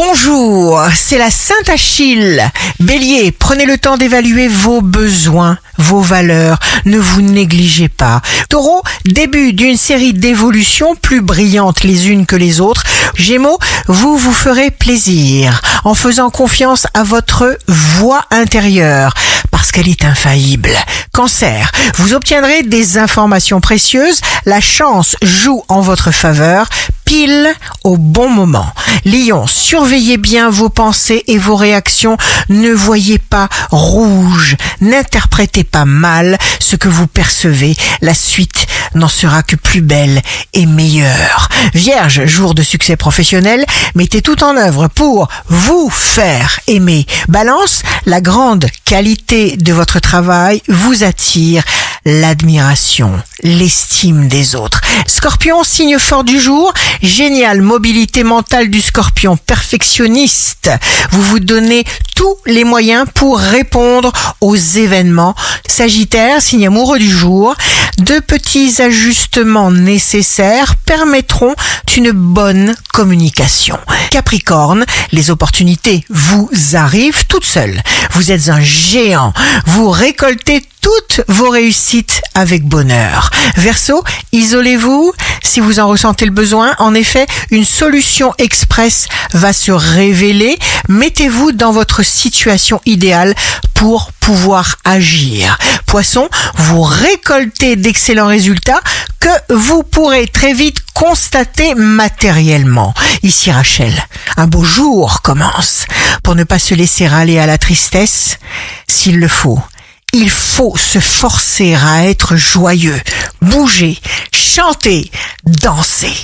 Bonjour, c'est la Sainte Achille. Bélier, prenez le temps d'évaluer vos besoins, vos valeurs, ne vous négligez pas. Taureau, début d'une série d'évolutions plus brillantes les unes que les autres. Gémeaux, vous vous ferez plaisir en faisant confiance à votre voix intérieure parce qu'elle est infaillible. Cancer, vous obtiendrez des informations précieuses, la chance joue en votre faveur, pile au bon moment. Lion, surveillez bien vos pensées et vos réactions. Ne voyez pas rouge. N'interprétez pas mal ce que vous percevez. La suite n'en sera que plus belle et meilleure. Vierge, jour de succès professionnel, mettez tout en œuvre pour vous faire aimer. Balance, la grande qualité de votre travail vous attire l'admiration, l'estime des autres. Scorpion, signe fort du jour, génial mobilité mentale du scorpion, perfectionniste. Vous vous donnez tous les moyens pour répondre aux événements. Sagittaire, signe amoureux du jour, de petits ajustements nécessaires permettront une bonne communication. Capricorne, les opportunités vous arrivent toutes seules. Vous êtes un géant. Vous récoltez toutes vos réussites avec bonheur. Verseau, isolez-vous si vous en ressentez le besoin. En effet, une solution express va se révéler. Mettez-vous dans votre situation idéale pour pouvoir agir. Poisson, vous récoltez d'excellents résultats que vous pourrez très vite constater matériellement. Ici Rachel, un beau jour commence. Pour ne pas se laisser râler à la tristesse, s'il le faut, il faut se forcer à être joyeux, bouger, chanter, danser.